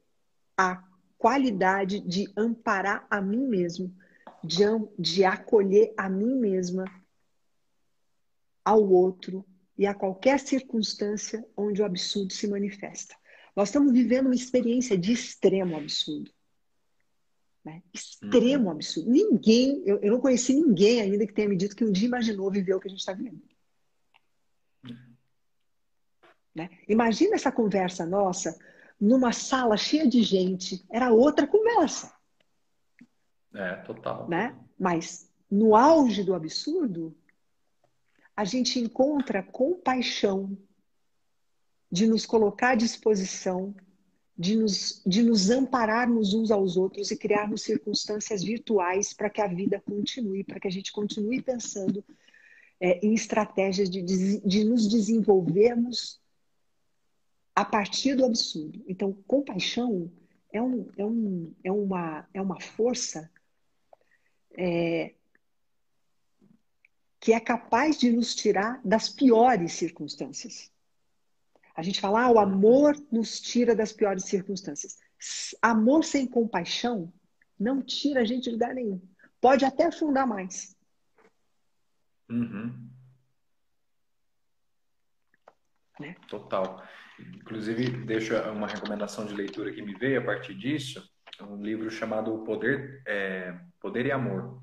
a qualidade de amparar a mim mesmo, de, de acolher a mim mesma, ao outro e a qualquer circunstância onde o absurdo se manifesta. Nós estamos vivendo uma experiência de extremo absurdo. Né? Extremo uhum. absurdo. Ninguém, eu, eu, não conheci ninguém ainda que tenha me dito que um dia imaginou viver o que a gente está vivendo. Uhum. Né? Imagina essa conversa nossa numa sala cheia de gente. Era outra conversa. É, total. Né? Mas no auge do absurdo, a gente encontra compaixão de nos colocar à disposição, de nos, de nos ampararmos uns aos outros e criarmos circunstâncias virtuais para que a vida continue, para que a gente continue pensando é, em estratégias de, de nos desenvolvermos a partir do absurdo. Então, compaixão é, um, é, um, é, uma, é uma força é, que é capaz de nos tirar das piores circunstâncias. A gente fala, ah, o amor nos tira das piores circunstâncias. Amor sem compaixão não tira a gente de lugar nenhum. Pode até afundar mais. Uhum. Né? Total. Inclusive, deixo uma recomendação de leitura que me veio a partir disso, um livro chamado Poder, é, Poder e Amor,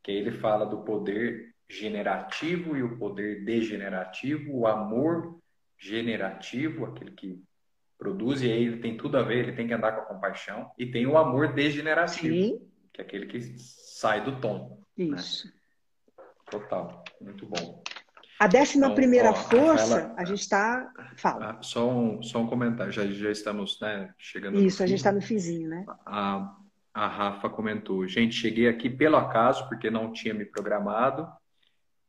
que ele fala do poder generativo e o poder degenerativo, o amor generativo, aquele que produz, e aí ele tem tudo a ver, ele tem que andar com a compaixão, e tem o amor degenerativo, Sim. que é aquele que sai do tom. Né? Isso. Né? Total, muito bom. A décima então, primeira ó, força, Rafaela, a gente está. Fala. Só um, só um comentário, já, já estamos né, chegando. Isso, a gente está no finzinho, né? A, a Rafa comentou: gente, cheguei aqui pelo acaso, porque não tinha me programado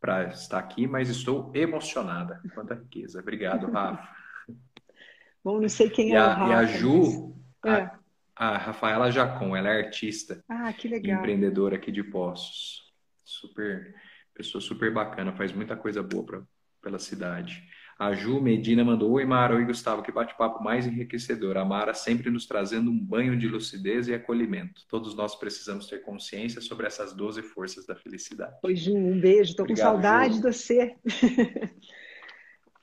para estar aqui, mas estou emocionada. Quanta riqueza. Obrigado, Rafa. Bom, não sei quem e é a, o Rafa. E a Ju, mas... é. a, a, Rafaela Jacon, ela é artista. Ah, que legal. Empreendedora aqui de Poços. Super, pessoa super bacana, faz muita coisa boa pra, pela cidade. A Ju Medina mandou: Oi, Mara. Oi, Gustavo. Que bate-papo mais enriquecedor. A Mara sempre nos trazendo um banho de lucidez e acolhimento. Todos nós precisamos ter consciência sobre essas 12 forças da felicidade. Oi, Ju. Um beijo. Estou com saudade Ju. de você.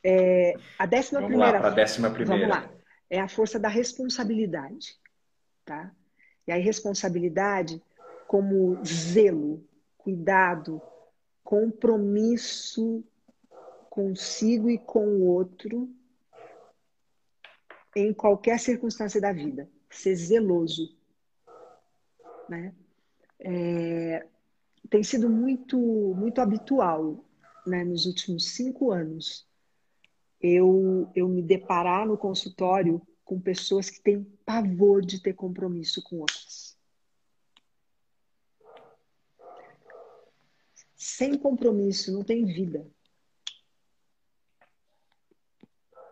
é, a décima Vamos primeira. Lá, a décima primeira. Vamos lá. É a força da responsabilidade. Tá? E aí, responsabilidade como zelo, cuidado, compromisso consigo e com o outro em qualquer circunstância da vida. Ser zeloso. Né? É, tem sido muito, muito habitual né, nos últimos cinco anos eu, eu me deparar no consultório com pessoas que têm pavor de ter compromisso com outras. Sem compromisso não tem vida.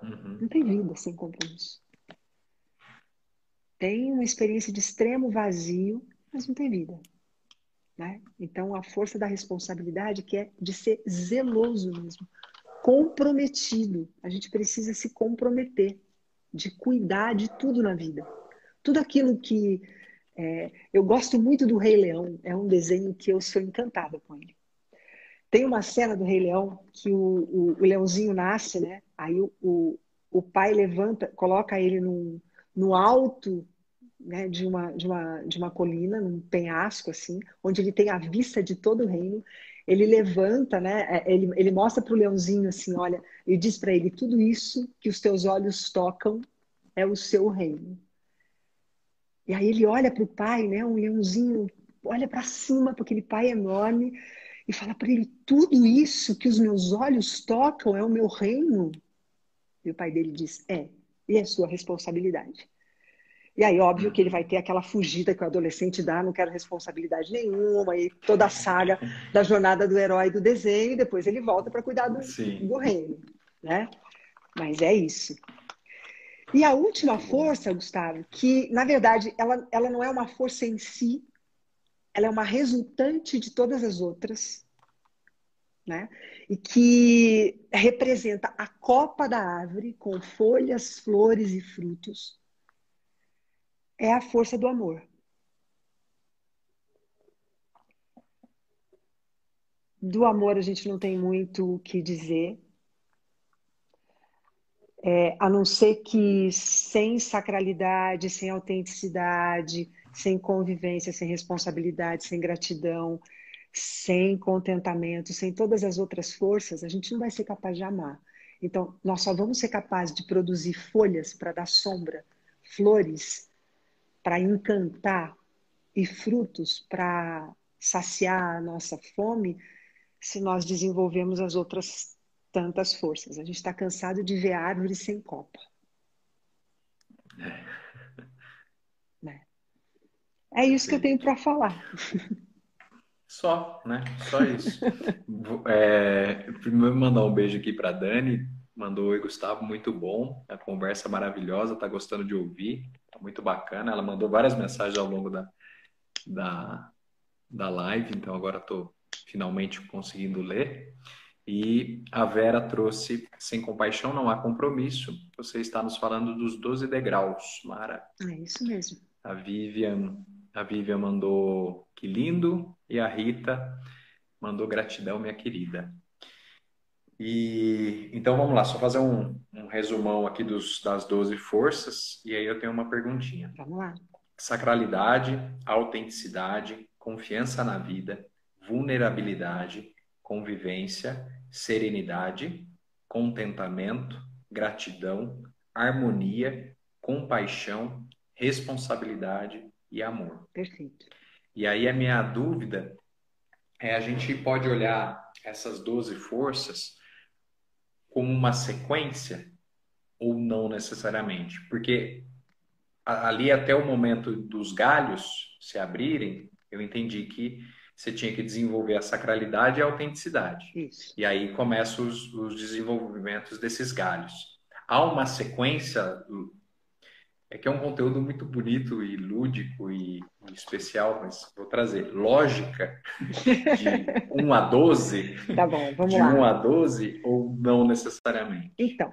Uhum. Não tem vida sem compromisso. Tem uma experiência de extremo vazio, mas não tem vida. Né? Então, a força da responsabilidade que é de ser zeloso mesmo, comprometido. A gente precisa se comprometer, de cuidar de tudo na vida. Tudo aquilo que. É, eu gosto muito do Rei Leão, é um desenho que eu sou encantada com ele. Tem uma cena do Rei Leão que o, o, o leãozinho nasce, né? Aí o, o, o pai levanta, coloca ele no, alto né, de, uma, de, uma, de uma colina, num penhasco, assim, onde ele tem a vista de todo o reino. Ele levanta, né? É, ele, ele mostra para o leãozinho assim: olha, e diz para ele: tudo isso que os teus olhos tocam é o seu reino. E aí ele olha para o pai, né? Um leãozinho olha para cima para aquele pai enorme e fala para ele: tudo isso que os meus olhos tocam é o meu reino. E o pai dele diz: é, e é sua responsabilidade. E aí, óbvio que ele vai ter aquela fugida que o adolescente dá, não quero responsabilidade nenhuma, e toda a saga da jornada do herói do desenho, e depois ele volta para cuidar do, do, reino, né? Mas é isso. E a última força, Gustavo, que na verdade ela, ela não é uma força em si, ela é uma resultante de todas as outras, né? E que representa a copa da árvore com folhas, flores e frutos. É a força do amor. Do amor a gente não tem muito o que dizer, é, a não ser que sem sacralidade, sem autenticidade, sem convivência, sem responsabilidade, sem gratidão, sem contentamento, sem todas as outras forças, a gente não vai ser capaz de amar. Então, nós só vamos ser capazes de produzir folhas para dar sombra, flores para encantar e frutos para saciar a nossa fome se nós desenvolvemos as outras tantas forças. A gente está cansado de ver árvores sem copa. É. Né? É isso que eu tenho para falar. Só, né? Só isso. é, primeiro mandar um beijo aqui para Dani. Mandou oi, Gustavo, muito bom. A conversa maravilhosa, tá gostando de ouvir. Tá muito bacana. Ela mandou várias mensagens ao longo da, da, da live, então agora estou finalmente conseguindo ler. E a Vera trouxe Sem Compaixão Não Há Compromisso. Você está nos falando dos 12 degraus, Mara. É isso mesmo. A Vivian, a Vivian mandou que lindo. E a Rita mandou gratidão, minha querida. E então vamos lá, só fazer um, um resumão aqui dos, das 12 forças, e aí eu tenho uma perguntinha. Vamos lá. Sacralidade, autenticidade, confiança na vida, vulnerabilidade, convivência, serenidade, contentamento, gratidão, harmonia, compaixão, responsabilidade e amor. Perfeito. E aí a minha dúvida é a gente pode olhar essas 12 forças como uma sequência ou não necessariamente? Porque ali até o momento dos galhos se abrirem, eu entendi que você tinha que desenvolver a sacralidade e a autenticidade. Isso. E aí começam os, os desenvolvimentos desses galhos. Há uma sequência, é que é um conteúdo muito bonito e lúdico e, e especial, mas vou trazer lógica de 1 a 12. Tá bom, vamos de lá. 1 a 12 ou não necessariamente? Então,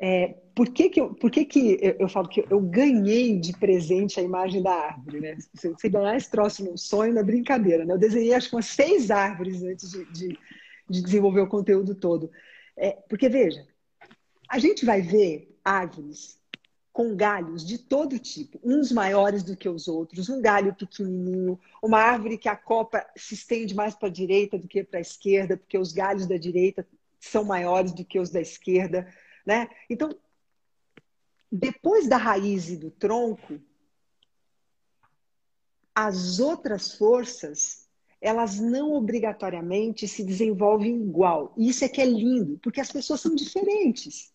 é, por que, que, eu, por que, que eu, eu, falo que eu ganhei de presente a imagem da árvore, né? Se você ganhar esse troço num sonho, não é brincadeira, né? Eu desenhei acho que umas seis árvores antes de, de, de desenvolver o conteúdo todo. É, porque, veja, a gente vai ver árvores com galhos de todo tipo, uns maiores do que os outros, um galho pequenininho, uma árvore que a copa se estende mais para a direita do que para a esquerda, porque os galhos da direita são maiores do que os da esquerda. Né? Então, depois da raiz e do tronco, as outras forças, elas não obrigatoriamente se desenvolvem igual. E isso é que é lindo, porque as pessoas são diferentes.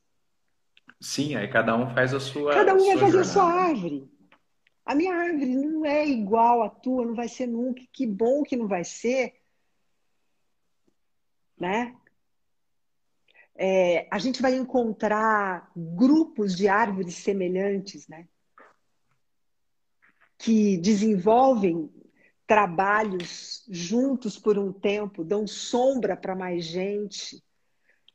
Sim, aí cada um faz a sua. Cada um vai fazer a sua árvore. A minha árvore não é igual à tua, não vai ser nunca. Que bom que não vai ser. Né? é, a gente vai encontrar grupos de árvores semelhantes, né? Que desenvolvem trabalhos juntos por um tempo, dão sombra para mais gente.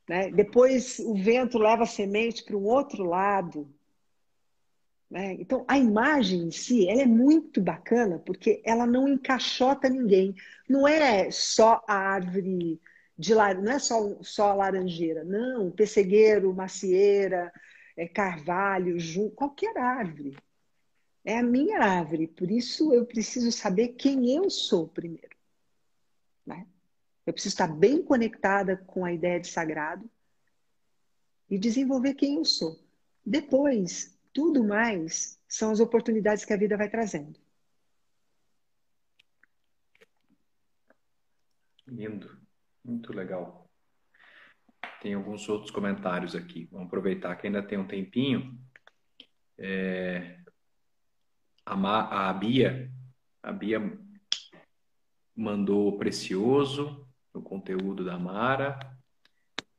Né? Depois o vento leva a semente para um outro lado. Né? Então, a imagem em si ela é muito bacana porque ela não encaixota ninguém. Não é só a árvore de não é só, só a laranjeira, não, pessegueiro, macieira, é, carvalho, junco, qualquer árvore. É a minha árvore, por isso eu preciso saber quem eu sou primeiro. Né? Eu preciso estar bem conectada com a ideia de sagrado e desenvolver quem eu sou. Depois, tudo mais são as oportunidades que a vida vai trazendo. Lindo. Muito legal. Tem alguns outros comentários aqui. Vamos aproveitar que ainda tem um tempinho. É... A, Ma... a Bia, a Bia mandou precioso no conteúdo da Mara.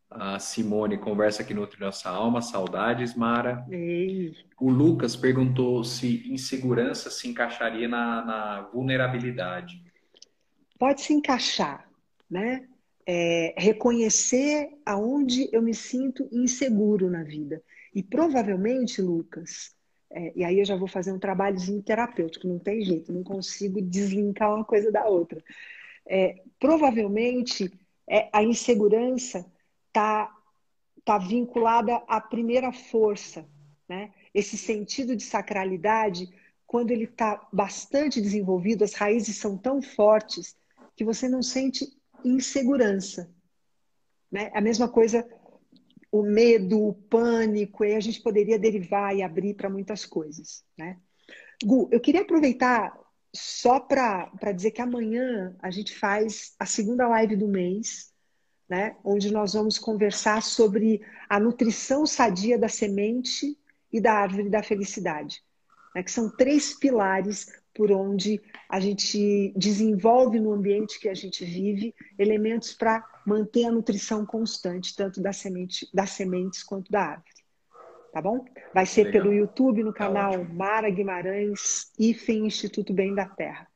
A Simone conversa que nutre nossa alma. Saudades, Mara. Ei. O Lucas perguntou se insegurança se encaixaria na, na vulnerabilidade. Pode se encaixar, né? é, reconhecer aonde eu me sinto inseguro na vida. E provavelmente, Lucas, é, e aí eu já vou fazer um trabalhozinho terapêutico, não tem jeito, não consigo deslinkar uma coisa da outra. É, provavelmente é, a insegurança está tá vinculada à primeira força, né? Esse sentido de sacralidade, quando ele está bastante desenvolvido, as raízes são tão fortes que você não sente insegurança. Né? A mesma coisa, o medo, o pânico, aí a gente poderia derivar e abrir para muitas coisas. Né? Gu, eu queria aproveitar só para dizer que amanhã a gente faz a segunda live do mês, né? onde nós vamos conversar sobre a nutrição sadia da semente e da árvore da felicidade, né? que são três pilares por onde a gente desenvolve no ambiente que a gente vive elementos para manter a nutrição constante, tanto da semente, das sementes quanto da árvore. Tá bom? Vai ser Legal. pelo YouTube, no tá canal tá Mara Guimarães, IFEM Instituto Bem da Terra.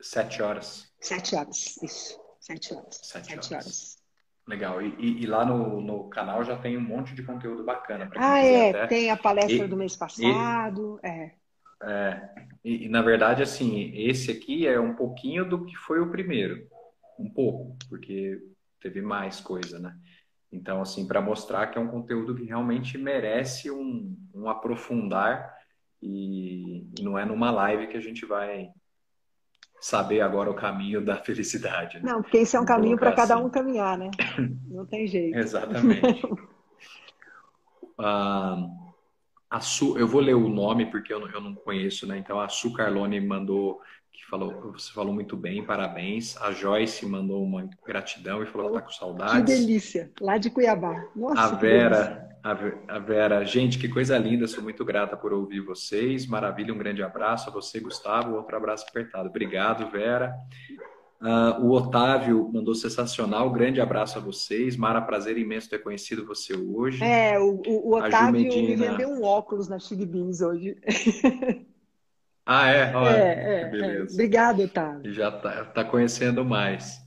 Sete horas. Sete horas, isso. Sete horas. Sete, Sete horas. horas. Legal. E, e, e, lá no, no canal já tem um monte de conteúdo bacana. Ah, é. Até. Tem a palestra e, do mês passado. É. É, e, e, na verdade, assim, esse aqui é um pouquinho do que foi o primeiro. Um pouco, porque teve mais coisa, né? Então, assim, para mostrar que é um conteúdo que realmente merece um, um aprofundar e, não é numa live que a gente vai saber agora o caminho da felicidade. Né? Não, porque esse é um caminho para cada assim. um caminhar, né? Não tem jeito. Exatamente. ah, a Su, eu vou ler o nome porque eu não, eu não conheço, né? Então a Su Carlone mandou que falou, você falou muito bem, parabéns. A Joyce mandou uma gratidão e falou que tá com saudades. Que delícia, lá de Cuiabá. Nossa, a Vera, a Vera, gente, que coisa linda, sou muito grata por ouvir vocês. Maravilha, um grande abraço a você, Gustavo. Outro abraço apertado. Obrigado, Vera. Uh, o Otávio mandou sensacional. Grande abraço a vocês. Mara, prazer imenso ter conhecido você hoje. É, o, o, o Otávio me vendeu um óculos na Chili Beans hoje. Ah, é? Olha, é, é, beleza. É. Obrigado, Otávio. Já está tá conhecendo mais.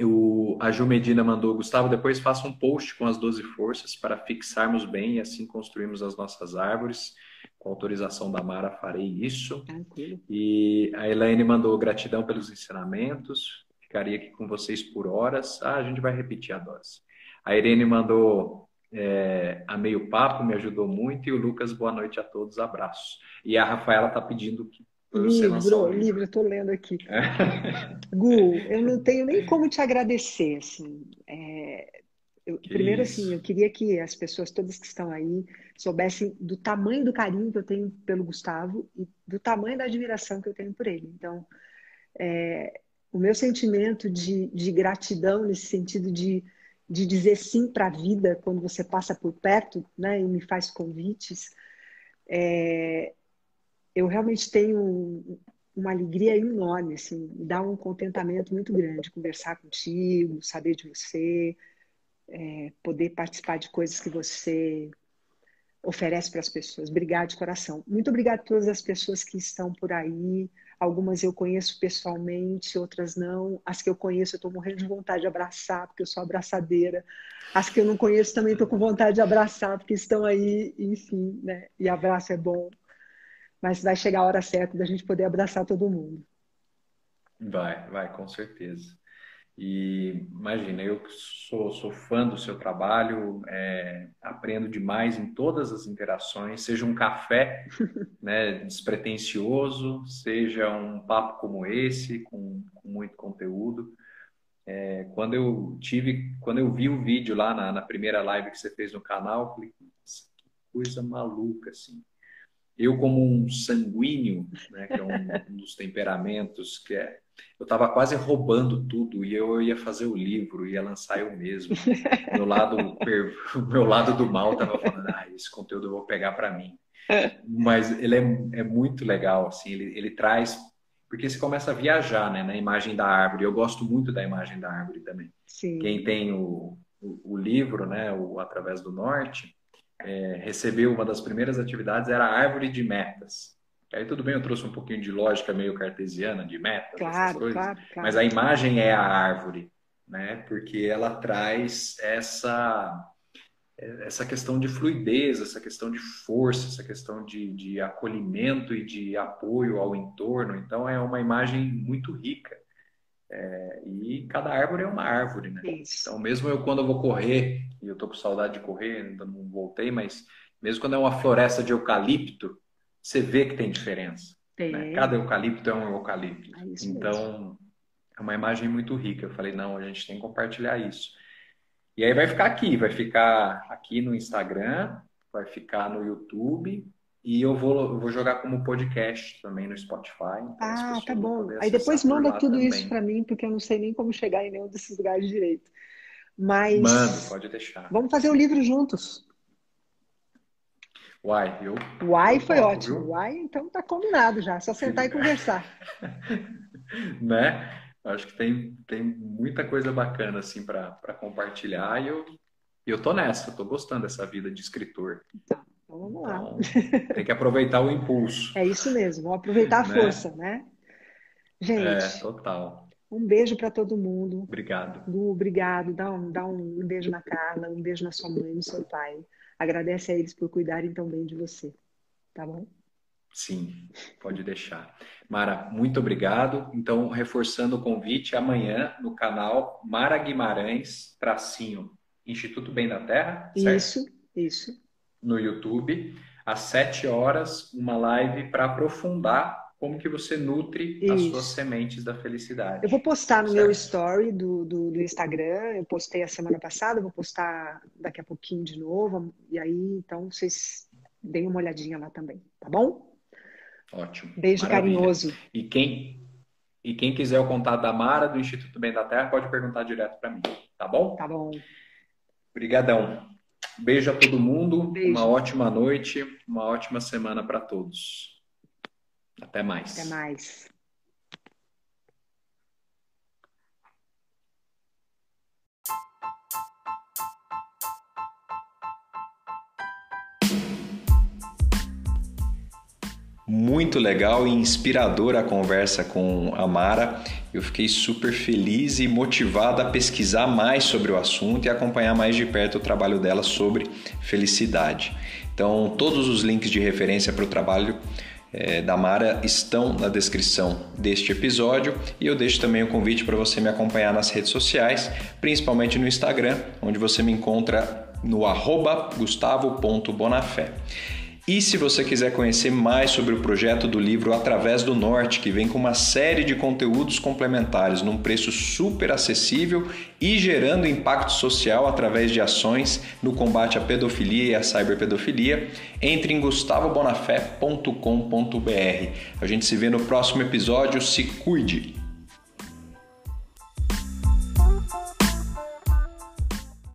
O, a Ju Medina mandou, Gustavo, depois faça um post com as 12 forças para fixarmos bem e assim construirmos as nossas árvores. Com autorização da Mara, farei isso. Tranquilo. E a Elaine mandou gratidão pelos ensinamentos. Ficaria aqui com vocês por horas. Ah, a gente vai repetir a dose. A Irene mandou é, a meio papo, me ajudou muito. E o Lucas, boa noite a todos, abraços. E a Rafaela está pedindo que Livro, livro, estou lendo aqui. É. Gu, eu não tenho nem como te agradecer, assim. É, eu, primeiro, isso? assim, eu queria que as pessoas todas que estão aí soubessem do tamanho do carinho que eu tenho pelo Gustavo e do tamanho da admiração que eu tenho por ele. Então, é, o meu sentimento de, de gratidão nesse sentido de, de dizer sim para a vida quando você passa por perto, né, e me faz convites, é, eu realmente tenho uma alegria enorme, assim, dá um contentamento muito grande conversar contigo, saber de você, é, poder participar de coisas que você oferece para as pessoas. Obrigada de coração. Muito obrigada a todas as pessoas que estão por aí. Algumas eu conheço pessoalmente, outras não. As que eu conheço eu estou morrendo de vontade de abraçar, porque eu sou abraçadeira. As que eu não conheço também estou com vontade de abraçar, porque estão aí, enfim, né? E abraço é bom mas vai chegar a hora certa da gente poder abraçar todo mundo. Vai, vai, com certeza. E imagina, eu sou, sou fã do seu trabalho, é, aprendo demais em todas as interações, seja um café né, despretensioso, seja um papo como esse, com, com muito conteúdo. É, quando eu tive, quando eu vi o vídeo lá na, na primeira live que você fez no canal, eu falei, que coisa maluca, assim eu como um sanguíneo, né, que é um, dos temperamentos que é, eu estava quase roubando tudo e eu ia fazer o livro, ia lançar eu mesmo. meu lado, o meu lado do mal estava falando, ah, esse conteúdo eu vou pegar para mim. Mas ele é, é muito legal, assim, ele, ele traz porque você começa a viajar, né, na imagem da árvore. Eu gosto muito da imagem da árvore também. Sim. Quem tem o, o, o livro, né, o Através do Norte, é, recebeu uma das primeiras atividades era a árvore de metas. Aí tudo bem, eu trouxe um pouquinho de lógica meio cartesiana de metas, claro, essas coisas, claro, claro. mas a imagem é a árvore, né? Porque ela traz essa essa questão de fluidez, essa questão de força, essa questão de, de acolhimento e de apoio ao entorno. Então é uma imagem muito rica. É, e cada árvore é uma árvore, né? Isso. Então, mesmo eu quando eu vou correr, e eu tô com saudade de correr, ainda não voltei, mas mesmo quando é uma floresta de eucalipto, você vê que tem diferença. Né? Cada eucalipto é um eucalipto. É então, mesmo. é uma imagem muito rica. Eu falei, não, a gente tem que compartilhar isso. E aí vai ficar aqui, vai ficar aqui no Instagram, vai ficar no YouTube e eu vou, eu vou jogar como podcast também no Spotify. Então ah, tá bom. Aí depois manda tudo também. isso para mim, porque eu não sei nem como chegar em nenhum desses lugares direito. Mas. Manda, pode deixar. Vamos fazer o livro juntos. Uai, eu. Uai foi topo, ótimo. Viu? Uai, então tá combinado já. Só sentar Sim. e conversar. né? Acho que tem, tem muita coisa bacana assim para compartilhar e eu, eu tô nessa, eu tô gostando dessa vida de escritor. Tá. Então vamos lá. Então, tem que aproveitar o impulso. É isso mesmo, vamos aproveitar a né? força, né? Gente. É, total. Um beijo para todo mundo. Obrigado. Lu, obrigado. Dá um, dá um beijo na Carla, um beijo na sua mãe, no seu pai. Agradece a eles por cuidarem tão bem de você. Tá bom? Sim, pode deixar. Mara, muito obrigado. Então, reforçando o convite, amanhã no canal Mara Guimarães, tracinho, Instituto Bem da Terra. Certo? Isso, isso no YouTube, às 7 horas, uma live para aprofundar como que você nutre Isso. as suas sementes da felicidade. Eu vou postar no certo? meu story do, do, do, Instagram, eu postei a semana passada, vou postar daqui a pouquinho de novo, e aí, então, vocês deem uma olhadinha lá também, tá bom? Ótimo. Beijo Maravilha. carinhoso. E quem, e quem quiser o contato da Mara, do Instituto Bem da Terra, pode perguntar direto para mim, tá bom? Tá bom. Obrigadão. Beijo a todo mundo, Beijo. uma ótima noite, uma ótima semana para todos. Até mais. Até mais. Muito legal e inspiradora a conversa com a Mara. Eu fiquei super feliz e motivado a pesquisar mais sobre o assunto e acompanhar mais de perto o trabalho dela sobre felicidade. Então, todos os links de referência para o trabalho é, da Mara estão na descrição deste episódio e eu deixo também o convite para você me acompanhar nas redes sociais, principalmente no Instagram, onde você me encontra no arroba gustavo.bonafé. E se você quiser conhecer mais sobre o projeto do livro Através do Norte, que vem com uma série de conteúdos complementares num preço super acessível e gerando impacto social através de ações no combate à pedofilia e à cyberpedofilia, entre em gustavobonafé.com.br. A gente se vê no próximo episódio. Se cuide!